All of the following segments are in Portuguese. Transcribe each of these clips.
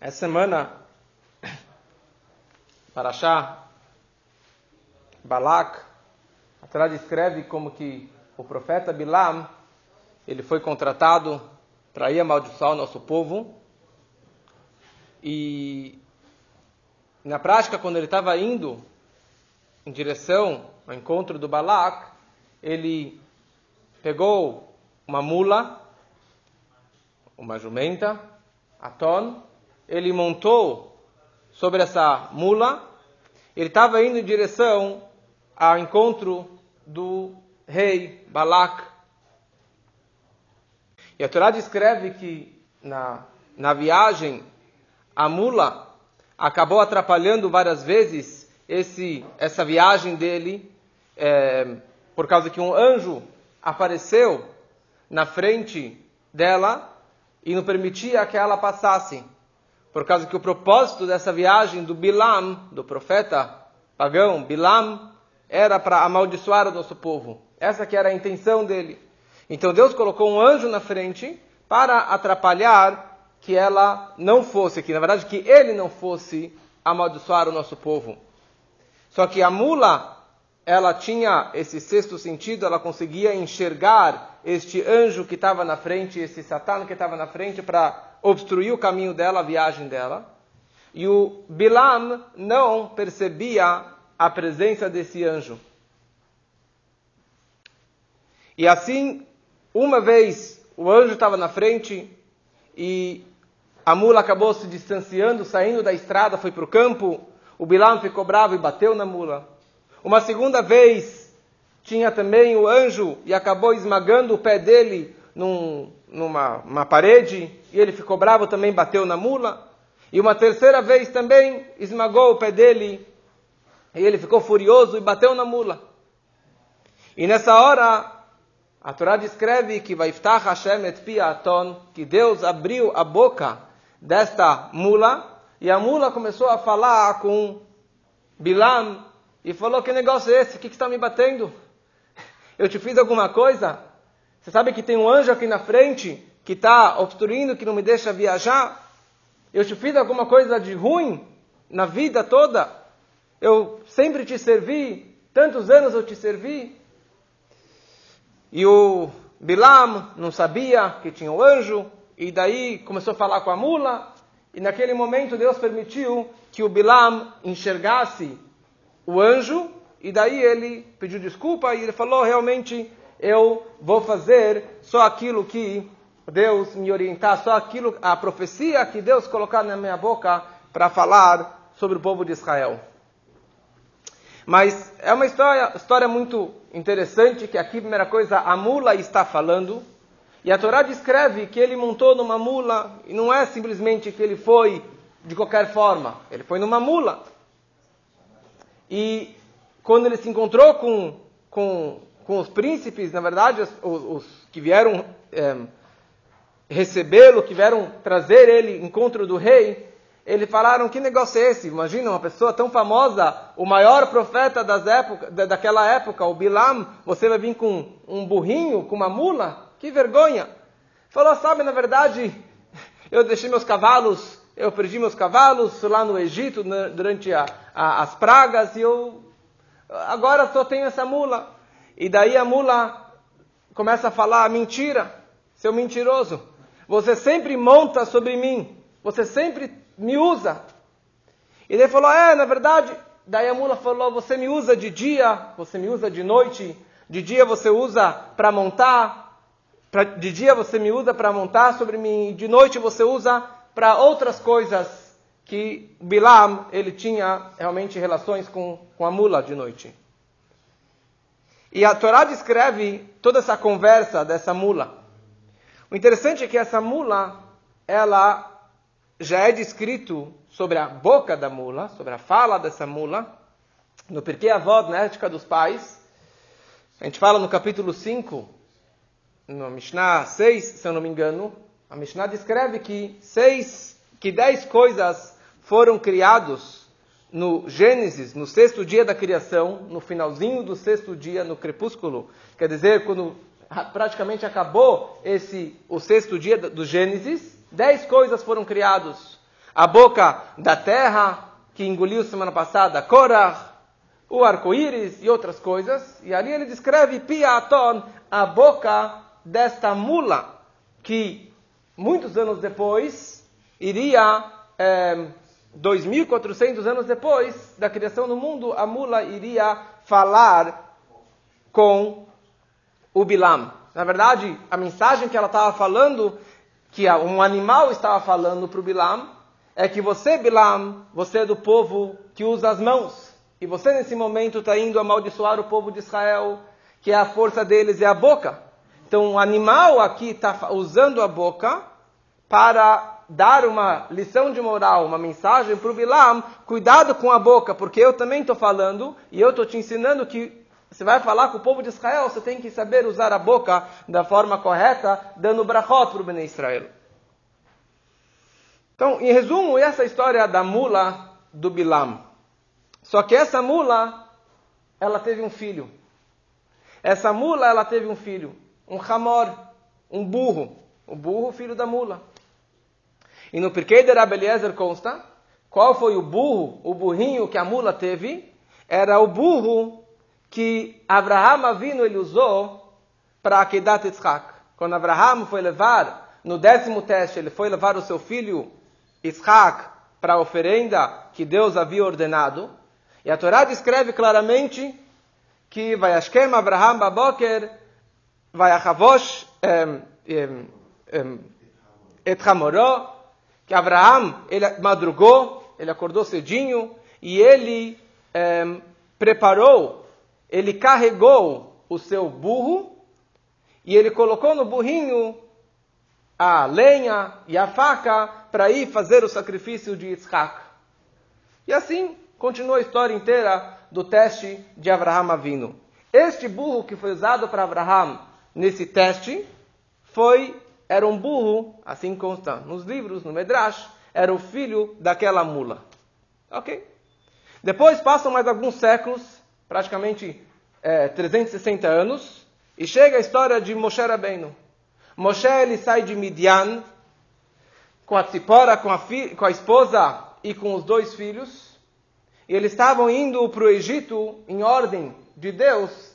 Essa semana, Parashá, Balak, a Torá descreve como que o profeta Bilam, ele foi contratado para ir amaldiçoar o nosso povo. E na prática, quando ele estava indo em direção ao encontro do Balak, ele pegou uma mula, uma jumenta, Aton, ele montou sobre essa mula, ele estava indo em direção ao encontro do rei Balak. E a Torá descreve que na, na viagem a mula acabou atrapalhando várias vezes esse, essa viagem dele, é, por causa que um anjo apareceu na frente dela e não permitia que ela passasse. Por causa que o propósito dessa viagem do Bilam, do profeta pagão Bilam, era para amaldiçoar o nosso povo. Essa que era a intenção dele. Então Deus colocou um anjo na frente para atrapalhar que ela não fosse, que na verdade que ele não fosse amaldiçoar o nosso povo. Só que a mula, ela tinha esse sexto sentido, ela conseguia enxergar este anjo que estava na frente, esse satã que estava na frente para obstruir o caminho dela, a viagem dela. E o Bilam não percebia a presença desse anjo. E assim, uma vez o anjo estava na frente e a mula acabou se distanciando, saindo da estrada, foi para o campo. O Bilam ficou bravo e bateu na mula. Uma segunda vez, tinha também o anjo e acabou esmagando o pé dele num, numa parede. E ele ficou bravo também, bateu na mula. E uma terceira vez também esmagou o pé dele. E ele ficou furioso e bateu na mula. E nessa hora, a Torá descreve que vai Hashem et piaton, que Deus abriu a boca desta mula, e a mula começou a falar com Bilam, e falou, que negócio é esse? O que está me batendo? Eu te fiz alguma coisa? Você sabe que tem um anjo aqui na frente que está obstruindo, que não me deixa viajar? Eu te fiz alguma coisa de ruim na vida toda? Eu sempre te servi, tantos anos eu te servi. E o Bilam não sabia que tinha o um anjo, e daí começou a falar com a mula, e naquele momento Deus permitiu que o Bilam enxergasse o anjo, e daí ele pediu desculpa e ele falou: realmente eu vou fazer só aquilo que Deus me orientar, só aquilo, a profecia que Deus colocar na minha boca para falar sobre o povo de Israel. Mas é uma história, história muito interessante que aqui, primeira coisa, a mula está falando. E a Torá descreve que ele montou numa mula, e não é simplesmente que ele foi de qualquer forma, ele foi numa mula. E quando ele se encontrou com, com, com os príncipes, na verdade, os, os que vieram é, recebê-lo, que vieram trazer ele encontro do rei, eles falaram, que negócio é esse? Imagina uma pessoa tão famosa, o maior profeta das época, daquela época, o Bilam, você vai vir com um burrinho, com uma mula? Que vergonha! Falou, sabe, na verdade, eu deixei meus cavalos, eu perdi meus cavalos lá no Egito durante a, a, as pragas e eu agora só tenho essa mula. E daí a mula começa a falar mentira, seu mentiroso. Você sempre monta sobre mim, você sempre me usa. E ele falou, é, na verdade, daí a mula falou, você me usa de dia, você me usa de noite, de dia você usa para montar, Pra, de dia você me usa para montar sobre mim, de noite você usa para outras coisas que Bilam ele tinha realmente relações com, com a mula de noite. E a Torá descreve toda essa conversa dessa mula. O interessante é que essa mula, ela já é descrito sobre a boca da mula, sobre a fala dessa mula, no Porquê Avó, na ética dos pais. A gente fala no capítulo 5, no Mishnah 6, se eu não me engano, a Mishnah descreve que seis, que dez coisas foram criados no Gênesis, no sexto dia da criação, no finalzinho do sexto dia, no crepúsculo. Quer dizer, quando praticamente acabou esse o sexto dia do Gênesis, dez coisas foram criados. a boca da terra, que engoliu semana passada Korah, o arco-íris e outras coisas. E ali ele descreve Piaton, a boca desta mula, que muitos anos depois iria, é, 2.400 anos depois da criação do mundo, a mula iria falar com o Bilam. Na verdade, a mensagem que ela estava falando, que um animal estava falando para o Bilam, é que você, Bilam, você é do povo que usa as mãos. E você, nesse momento, está indo amaldiçoar o povo de Israel, que é a força deles é a boca. Então, o animal aqui está usando a boca para dar uma lição de moral, uma mensagem para o Bilam, cuidado com a boca, porque eu também estou falando e eu estou te ensinando que você vai falar com o povo de Israel, você tem que saber usar a boca da forma correta, dando brachot para o Bnei Israel. Então, em resumo, essa história da mula do Bilam. Só que essa mula, ela teve um filho. Essa mula, ela teve um filho, um hamor, um burro. O burro, filho da mula. E no Pirkei de Rabeliezer consta, qual foi o burro, o burrinho que a mula teve? Era o burro que Abraham Avinu ele usou para Akedat Yitzhak. Quando Abraham foi levar, no décimo teste, ele foi levar o seu filho Yitzhak para a oferenda que Deus havia ordenado. E a Torá descreve claramente que vai Ashkem Abraham Baboker, vai Achavosh et Hamoró, que Abraham ele madrugou, ele acordou cedinho e ele preparou, ele carregou o seu burro e ele colocou no burrinho a lenha e a faca para ir fazer o sacrifício de Yitzhak. E assim continua a história inteira do teste de Abraham Avino. Este burro que foi usado para Abraham nesse teste foi era um burro, assim consta nos livros, no Medrash, era o filho daquela mula. Ok? Depois passam mais alguns séculos, praticamente é, 360 anos, e chega a história de Moshe Rabbeinu. Moshe ele sai de Midian com a Tzipora, com a, com a esposa e com os dois filhos. E eles estavam indo para o Egito em ordem de Deus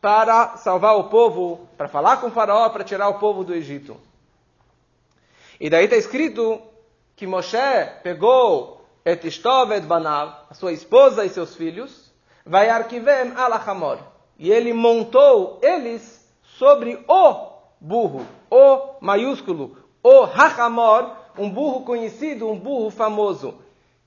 para salvar o povo, para falar com o faraó, para tirar o povo do Egito. E daí está escrito que Moshe pegou et Ishtov et Banav, a sua esposa e seus filhos, vai arquivem alachamor. E ele montou eles sobre o burro, o maiúsculo, o hachamor, um burro conhecido, um burro famoso.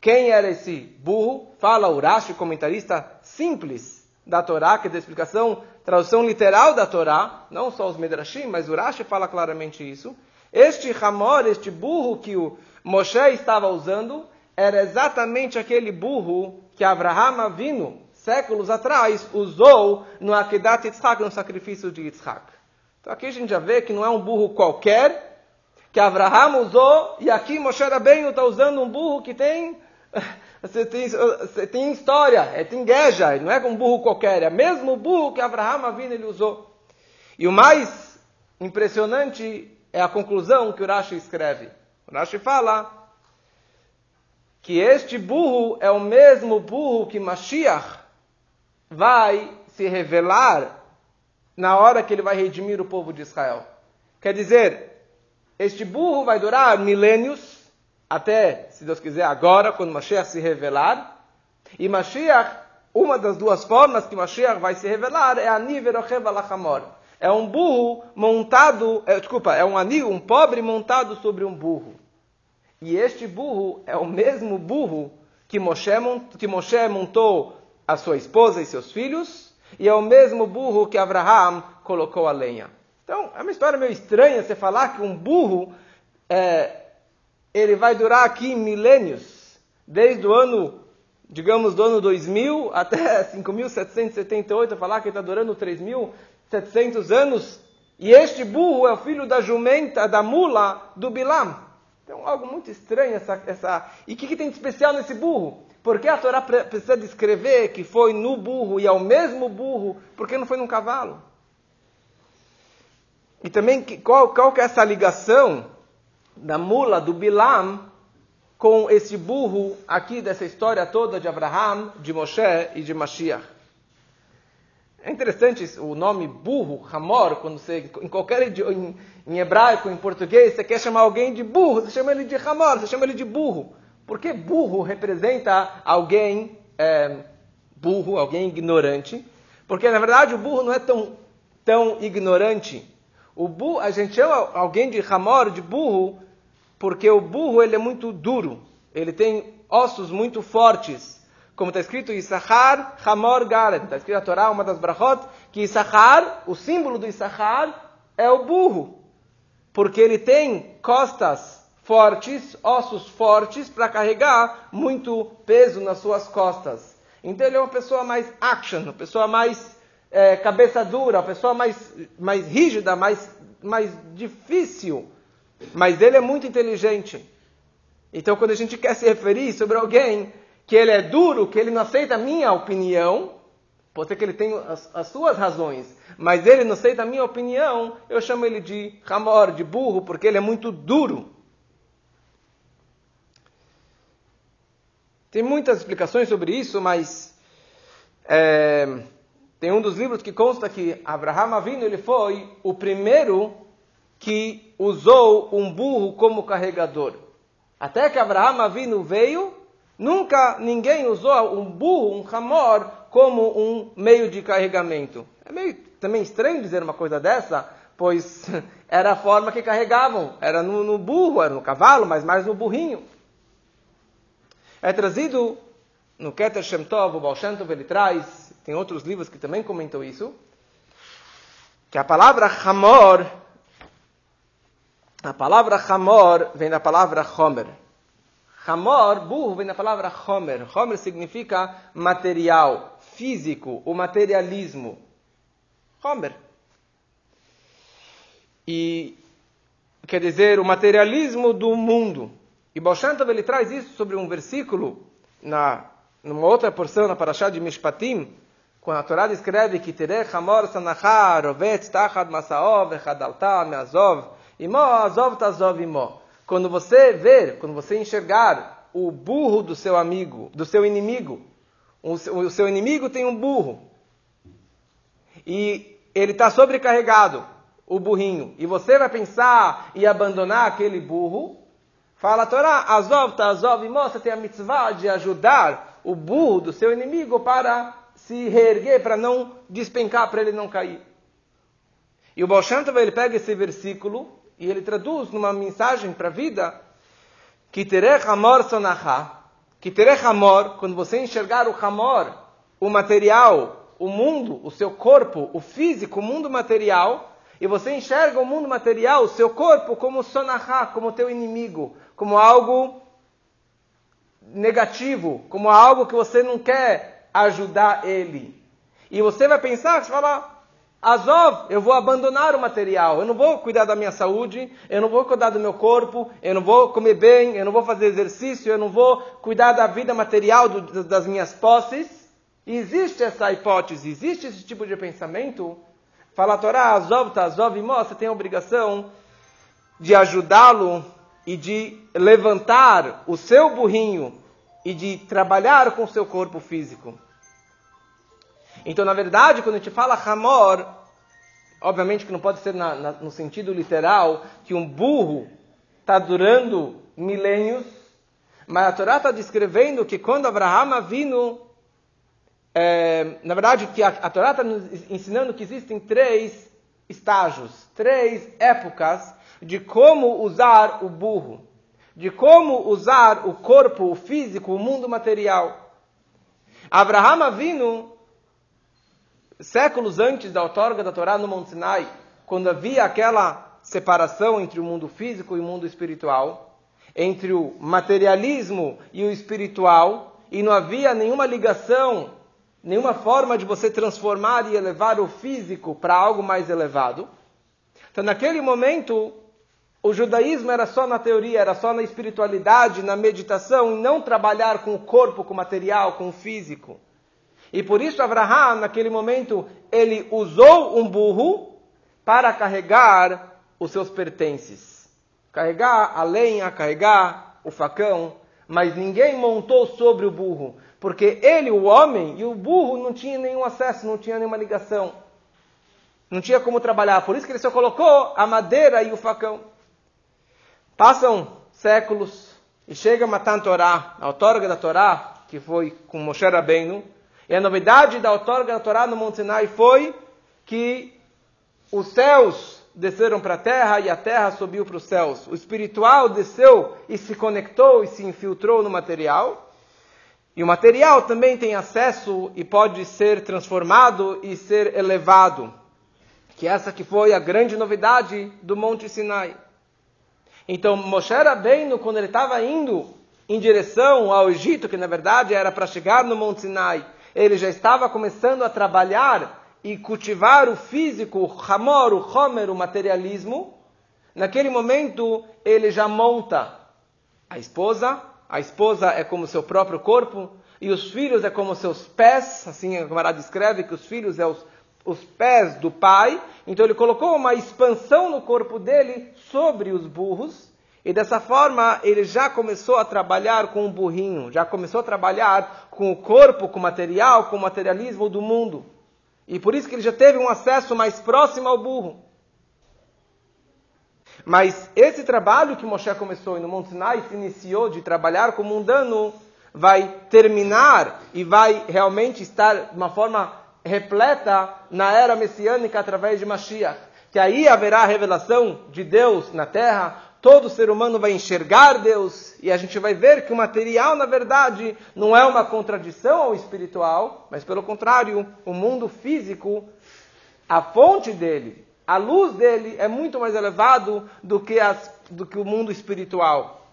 Quem era esse burro? Fala Urashi, comentarista simples da Torá, que é da explicação, tradução literal da Torá, não só os Medrashim, mas Urashi fala claramente isso. Este Hamor, este burro que o Moshe estava usando, era exatamente aquele burro que Abraham Avinu, séculos atrás, usou no Akedat Yitzhak, no sacrifício de Yitzhak. Então aqui a gente já vê que não é um burro qualquer, que Abraham usou, e aqui Moshe Rabbeinu está usando um burro que tem, você tem, você tem história, é tingueja, não é um burro qualquer, é o mesmo burro que Abraham Avinu ele usou. E o mais impressionante é a conclusão que o Rashi escreve. O Rashi fala que este burro é o mesmo burro que Mashiach vai se revelar na hora que ele vai redimir o povo de Israel. Quer dizer, este burro vai durar milênios, até, se Deus quiser, agora, quando Mashiach se revelar. E Mashiach, uma das duas formas que Mashiach vai se revelar é a Niverochev Alachamor. É um burro montado, é, desculpa, é um anil, um pobre montado sobre um burro. E este burro é o mesmo burro que Moshe, que Moshe montou a sua esposa e seus filhos, e é o mesmo burro que Abraham colocou a lenha. Então, é uma história meio estranha você falar que um burro é, ele vai durar aqui milênios, desde o ano, digamos, do ano 2000 até 5.778, falar que está durando 3.700 anos, e este burro é o filho da jumenta, da mula, do Bilam. Então, algo muito estranho essa... essa... E o que, que tem de especial nesse burro? Por que a Torá precisa descrever que foi no burro e é o mesmo burro? Por que não foi num cavalo? E também, qual, qual que é essa ligação da mula do Bilam com esse burro aqui dessa história toda de Abraham, de Moshe e de Mashiach. É interessante o nome burro, Hamor, quando você, em qualquer em, em hebraico, em português, você quer chamar alguém de burro, você chama ele de Hamor, você chama ele de burro. Porque burro representa alguém é, burro, alguém ignorante. Porque, na verdade, o burro não é tão, tão ignorante. O burro, a gente chama alguém de Hamor, de burro, porque o burro ele é muito duro. Ele tem ossos muito fortes. Como está escrito, Issachar Hamor Garen. Está escrito na Torá, uma das brachot, que Issachar, o símbolo do Issachar, é o burro. Porque ele tem costas fortes, ossos fortes, para carregar muito peso nas suas costas. Então ele é uma pessoa mais action, uma pessoa mais é, cabeça dura, uma pessoa mais, mais rígida, mais, mais difícil. Mas ele é muito inteligente. Então quando a gente quer se referir sobre alguém que ele é duro, que ele não aceita a minha opinião, pode ser que ele tenha as, as, suas razões, mas ele não aceita a minha opinião, eu chamo ele de ramor, de burro, porque ele é muito duro. Tem muitas explicações sobre isso, mas é, tem um dos livros que consta que Abraham Avinu ele foi o primeiro que usou um burro como carregador. Até que Abraham Avinu veio, nunca ninguém usou um burro, um ramor, como um meio de carregamento. É meio também estranho dizer uma coisa dessa, pois era a forma que carregavam, era no, no burro, era no cavalo, mas mais no burrinho. É trazido no Keter Shem Tov, o Baal Shem Tov, ele traz, tem outros livros que também comentam isso, que a palavra Hamor, a palavra Hamor vem da palavra Homer. Hamor, burro, vem da palavra Homer. Homer significa material, físico, o materialismo. Homer. E quer dizer, o materialismo do mundo. E Baal ele traz isso sobre um versículo na numa outra porção na Parashá de Mishpatim, quando a Torá descreve que terech hamor sanachar rovetz tachad masaov echadalta meazov imo azov tazov imo. Quando você ver, quando você enxergar o burro do seu amigo, do seu inimigo, o seu inimigo tem um burro e ele está sobrecarregado, o burrinho, e você vai pensar e abandonar aquele burro, Fala a Torá, Azov, Tazov, você tem a mitzvah de ajudar o burro do seu inimigo para se reerguer, para não despencar, para ele não cair. E o Baal ele pega esse versículo e ele traduz numa mensagem para a vida, que terech amor sonacha, que terech amor, quando você enxergar o amor, o material, o mundo, o seu corpo, o físico, o mundo material, e você enxerga o mundo material, o seu corpo, como sonahá, como teu inimigo, como algo negativo, como algo que você não quer ajudar ele. E você vai pensar, você fala, Azov, eu vou abandonar o material, eu não vou cuidar da minha saúde, eu não vou cuidar do meu corpo, eu não vou comer bem, eu não vou fazer exercício, eu não vou cuidar da vida material do, das minhas posses. Existe essa hipótese, existe esse tipo de pensamento Fala a Torá, Azov, Tazov, você tem a obrigação de ajudá-lo e de levantar o seu burrinho e de trabalhar com o seu corpo físico. Então, na verdade, quando a gente fala Hamor, obviamente que não pode ser na, na, no sentido literal que um burro está durando milênios, mas a Torá está descrevendo que quando Abraham vindo é, na verdade, que a, a Torá está nos ensinando que existem três estágios, três épocas de como usar o burro, de como usar o corpo, o físico, o mundo material. Abraham Avinu, séculos antes da outorga da Torá no Monte Sinai, quando havia aquela separação entre o mundo físico e o mundo espiritual, entre o materialismo e o espiritual, e não havia nenhuma ligação nenhuma forma de você transformar e elevar o físico para algo mais elevado. Então, naquele momento, o judaísmo era só na teoria, era só na espiritualidade, na meditação, e não trabalhar com o corpo, com o material, com o físico. E por isso, Abraham, naquele momento, ele usou um burro para carregar os seus pertences. Carregar a lenha, carregar o facão, mas ninguém montou sobre o burro, porque ele, o homem, e o burro não tinha nenhum acesso, não tinha nenhuma ligação. Não tinha como trabalhar, por isso que ele só colocou a madeira e o facão. Passam séculos e chega Matan Torá, a outorga da Torá, que foi com Moshe Rabbeinu, e a novidade da outorga da Torá no Monte Sinai foi que os céus desceram para a terra e a terra subiu para os céus. O espiritual desceu e se conectou e se infiltrou no material. E o material também tem acesso e pode ser transformado e ser elevado. Que essa que foi a grande novidade do Monte Sinai. Então, Moshe Rabbeinu, quando ele estava indo em direção ao Egito, que na verdade era para chegar no Monte Sinai, ele já estava começando a trabalhar e cultivar o físico, o hamor, o homer, o materialismo, naquele momento ele já monta a esposa, a esposa é como seu próprio corpo, e os filhos é como seus pés, assim a camarada descreve que os filhos é os, os pés do pai, então ele colocou uma expansão no corpo dele sobre os burros, e dessa forma ele já começou a trabalhar com o burrinho, já começou a trabalhar com o corpo, com o material, com o materialismo do mundo. E por isso que ele já teve um acesso mais próximo ao burro. Mas esse trabalho que Moshe começou no Monte Sinai se iniciou de trabalhar com o mundano, vai terminar e vai realmente estar de uma forma repleta na era messiânica através de Mashiach. Que aí haverá a revelação de Deus na terra, todo ser humano vai enxergar Deus e a gente vai ver que o material, na verdade, não é uma contradição ao espiritual, mas pelo contrário, o mundo físico, a fonte dele, a luz dele é muito mais elevado do que, as, do que o mundo espiritual.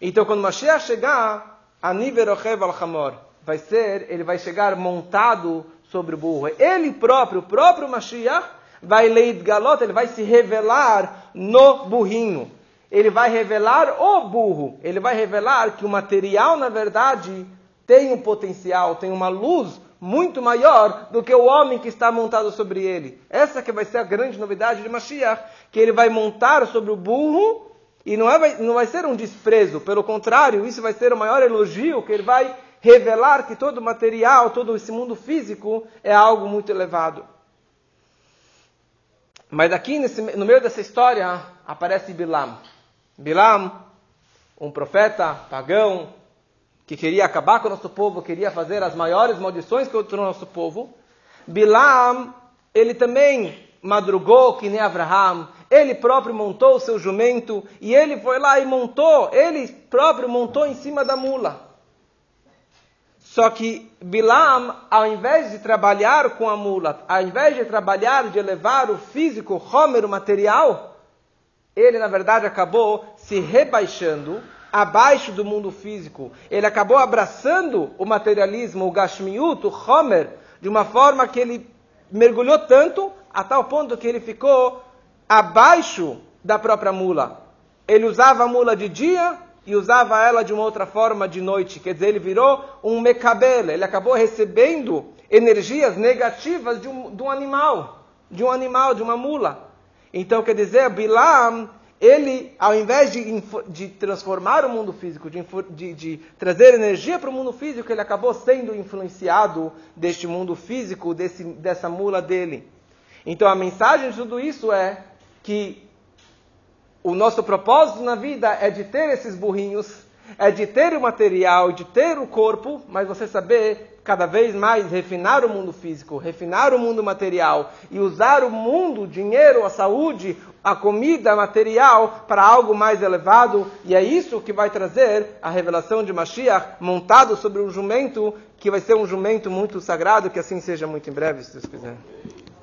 Então, quando Mashiach chegar, Aniverochev al-Hamor, vai ser, ele vai chegar montado sobre o burro. Ele próprio, o próprio Mashiach, vai leit galot, ele vai se revelar no burrinho. Ele vai revelar o burro. Ele vai revelar que o material, na verdade, tem um potencial, tem uma luz muito maior do que o homem que está montado sobre ele. Essa que vai ser a grande novidade de Mashiach, que ele vai montar sobre o burro e não, é, não vai ser um desprezo, pelo contrário, isso vai ser o maior elogio, que ele vai revelar que todo material, todo esse mundo físico é algo muito elevado. Mas aqui nesse, no meio dessa história aparece Bilam. Bilam, um profeta pagão que queria acabar com o nosso povo, queria fazer as maiores maldições contra o nosso povo. Bilam, ele também madrugou que nem Abraham, ele próprio montou o seu jumento e ele foi lá e montou, ele próprio montou em cima da mula. Só que Bilam, ao invés de trabalhar com a mula, ao invés de trabalhar, de elevar o físico, o homer, o material, ele na verdade acabou se rebaixando abaixo do mundo físico. Ele acabou abraçando o materialismo, o gashmiut, o homer, de uma forma que ele mergulhou tanto, a tal ponto que ele ficou abaixo da própria mula. Ele usava a mula de dia e usava ela de uma outra forma de noite. Quer dizer, ele virou um mecabel, ele acabou recebendo energias negativas de um, de um animal, de um animal, de uma mula. Então, quer dizer, Bilam, ele, ao invés de, de transformar o mundo físico, de, de, de trazer energia para o mundo físico, ele acabou sendo influenciado deste mundo físico, desse, dessa mula dele. Então, a mensagem de tudo isso é que o nosso propósito na vida é de ter esses burrinhos, é de ter o material, de ter o corpo, mas você saber cada vez mais refinar o mundo físico, refinar o mundo material e usar o mundo, o dinheiro, a saúde, a comida material para algo mais elevado, e é isso que vai trazer a revelação de Mashiach montado sobre um jumento que vai ser um jumento muito sagrado, que assim seja muito em breve, se Deus quiser.